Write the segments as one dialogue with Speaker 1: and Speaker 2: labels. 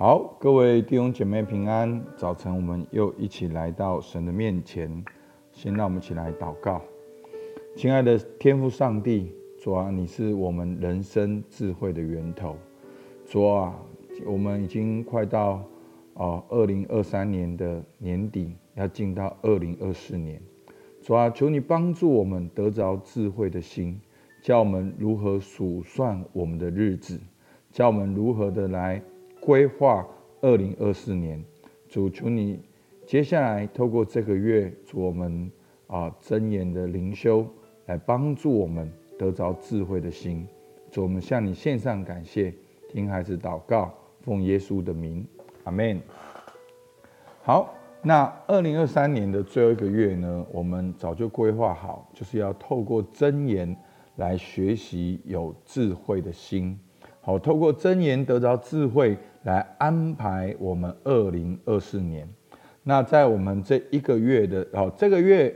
Speaker 1: 好，各位弟兄姐妹平安。早晨，我们又一起来到神的面前。先让我们一起来祷告。亲爱的天父上帝，主啊，你是我们人生智慧的源头。主啊，我们已经快到啊二零二三年的年底，要进到二零二四年。主啊，求你帮助我们得着智慧的心，教我们如何数算我们的日子，教我们如何的来。规划二零二四年，主求你接下来透过这个月，主我们啊真言的灵修，来帮助我们得着智慧的心。主我们向你献上感谢，听孩子祷告，奉耶稣的名，阿门。好，那二零二三年的最后一个月呢，我们早就规划好，就是要透过真言来学习有智慧的心。好，透过真言得着智慧。来安排我们二零二四年。那在我们这一个月的哦，这个月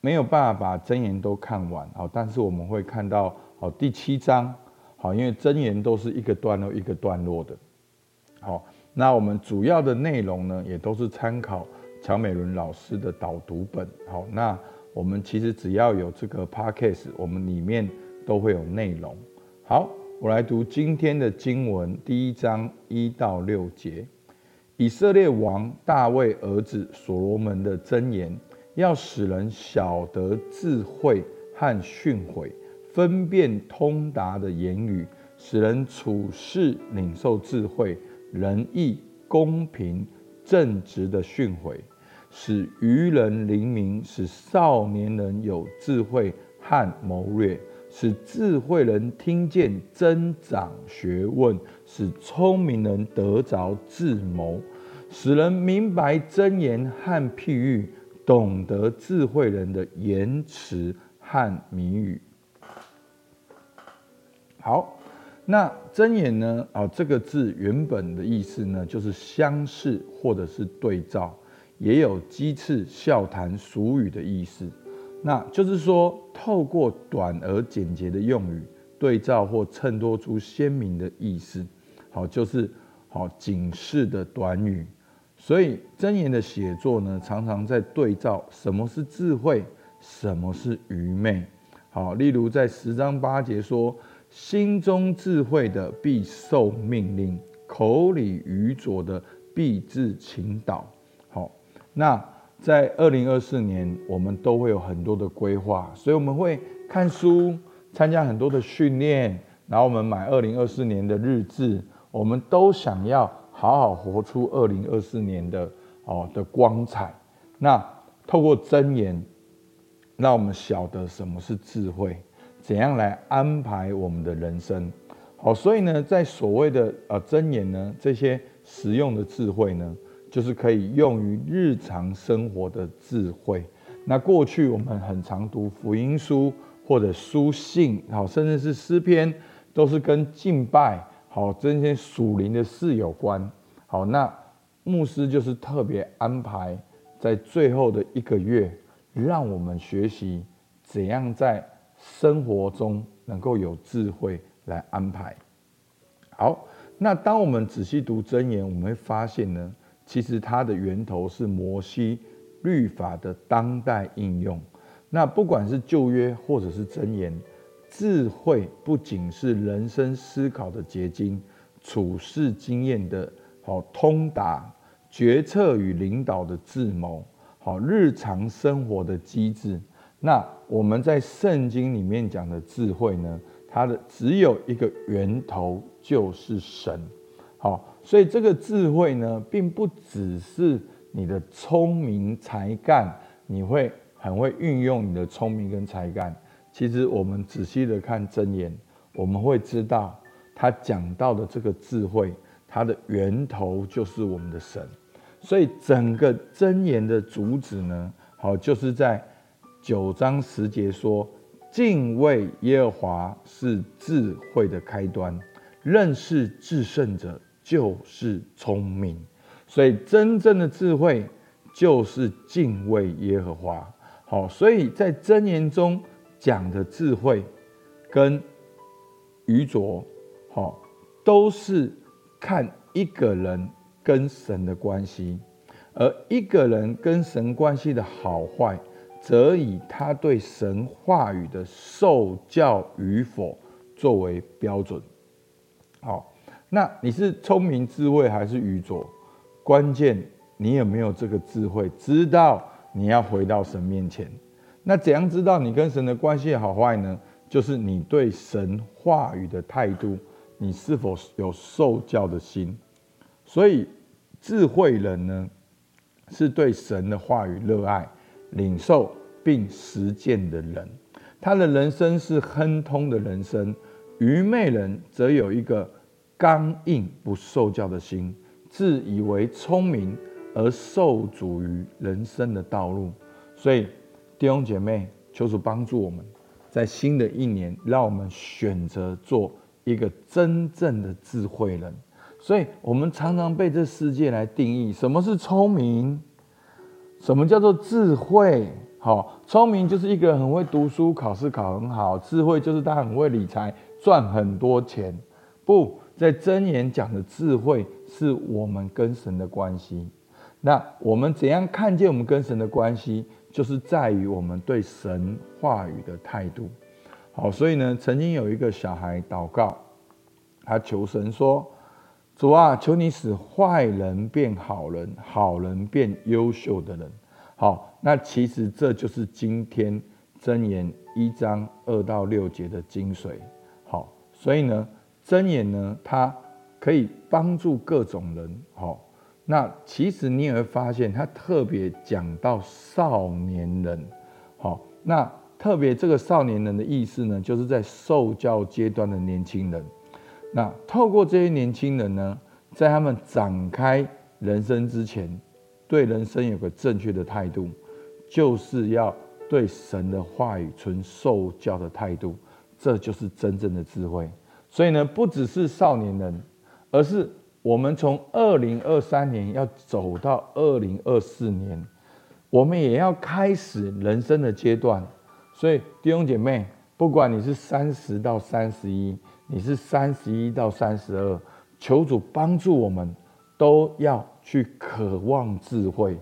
Speaker 1: 没有办法把箴言都看完哦，但是我们会看到哦第七章好，因为箴言都是一个段落一个段落的。好，那我们主要的内容呢，也都是参考乔美伦老师的导读本。好，那我们其实只要有这个 Podcast，我们里面都会有内容。好。我来读今天的经文，第一章一到六节。以色列王大卫儿子所罗门的箴言，要使人晓得智慧和训诲，分辨通达的言语，使人处事领受智慧、仁义、公平、正直的训诲，使愚人灵明，使少年人有智慧和谋略。使智慧人听见增长学问，使聪明人得着智谋，使人明白真言和譬喻，懂得智慧人的言辞和谜语。好，那真言呢？啊，这个字原本的意思呢，就是相似或者是对照，也有讥刺、笑谈、俗语的意思。那就是说，透过短而简洁的用语，对照或衬托出鲜明的意思，好，就是好警示的短语。所以箴言的写作呢，常常在对照什么是智慧，什么是愚昧。好，例如在十章八节说：“心中智慧的必受命令，口里愚拙的必致倾倒。”好，那。在二零二四年，我们都会有很多的规划，所以我们会看书，参加很多的训练，然后我们买二零二四年的日志，我们都想要好好活出二零二四年的哦的光彩。那透过真言，让我们晓得什么是智慧，怎样来安排我们的人生。好，所以呢，在所谓的呃真言呢，这些实用的智慧呢。就是可以用于日常生活的智慧。那过去我们很常读福音书或者书信，好，甚至是诗篇，都是跟敬拜好这些属灵的事有关。好，那牧师就是特别安排在最后的一个月，让我们学习怎样在生活中能够有智慧来安排。好，那当我们仔细读箴言，我们会发现呢。其实它的源头是摩西律法的当代应用。那不管是旧约或者是箴言，智慧不仅是人生思考的结晶，处事经验的好通达，决策与领导的智谋，好日常生活的机智。那我们在圣经里面讲的智慧呢，它的只有一个源头，就是神。好，所以这个智慧呢，并不只是你的聪明才干，你会很会运用你的聪明跟才干。其实我们仔细的看箴言，我们会知道，他讲到的这个智慧，它的源头就是我们的神。所以整个箴言的主旨呢，好，就是在九章十节说，敬畏耶和华是智慧的开端，认识至圣者。就是聪明，所以真正的智慧就是敬畏耶和华。好，所以在箴言中讲的智慧跟愚拙，好，都是看一个人跟神的关系。而一个人跟神关系的好坏，则以他对神话语的受教与否作为标准。好，那你是聪明智慧还是愚拙？关键你有没有这个智慧，知道你要回到神面前。那怎样知道你跟神的关系好坏呢？就是你对神话语的态度，你是否有受教的心。所以智慧人呢，是对神的话语热爱、领受并实践的人，他的人生是亨通的人生。愚昧人则有一个刚硬不受教的心，自以为聪明而受阻于人生的道路。所以弟兄姐妹，求主帮助我们，在新的一年，让我们选择做一个真正的智慧人。所以，我们常常被这世界来定义什么是聪明，什么叫做智慧。好，聪明就是一个人很会读书，考试考很好；智慧就是他很会理财，赚很多钱。不在箴言讲的智慧，是我们跟神的关系。那我们怎样看见我们跟神的关系，就是在于我们对神话语的态度。好，所以呢，曾经有一个小孩祷告，他求神说。主啊，求你使坏人变好人，好人变优秀的人。好，那其实这就是今天箴言一章二到六节的精髓。好，所以呢，箴言呢，它可以帮助各种人。好，那其实你也会发现，它特别讲到少年人。好，那特别这个少年人的意思呢，就是在受教阶段的年轻人。那透过这些年轻人呢，在他们展开人生之前，对人生有个正确的态度，就是要对神的话语存受教的态度，这就是真正的智慧。所以呢，不只是少年人，而是我们从二零二三年要走到二零二四年，我们也要开始人生的阶段。所以弟兄姐妹，不管你是三十到三十一。你是三十一到三十二，求主帮助我们，都要去渴望智慧。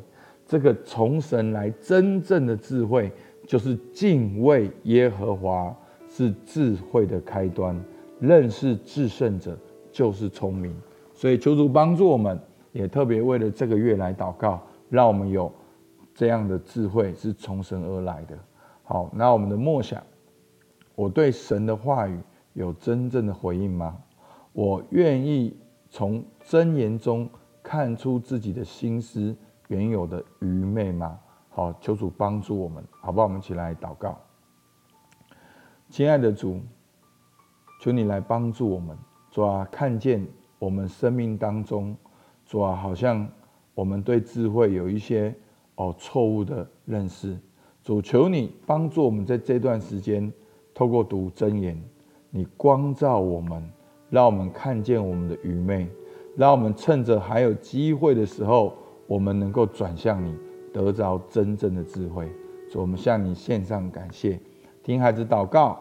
Speaker 1: 这个从神来真正的智慧，就是敬畏耶和华，是智慧的开端。认识至圣者就是聪明。所以求主帮助我们，也特别为了这个月来祷告，让我们有这样的智慧是从神而来的。好，那我们的默想，我对神的话语。有真正的回应吗？我愿意从真言中看出自己的心思原有的愚昧吗？好，求主帮助我们，好不好？我们一起来祷告。亲爱的主，求你来帮助我们，主啊，看见我们生命当中，主啊，好像我们对智慧有一些哦错误的认识。主，求你帮助我们在这段时间，透过读箴言。你光照我们，让我们看见我们的愚昧，让我们趁着还有机会的时候，我们能够转向你，得着真正的智慧。所以，我们向你献上感谢，听孩子祷告，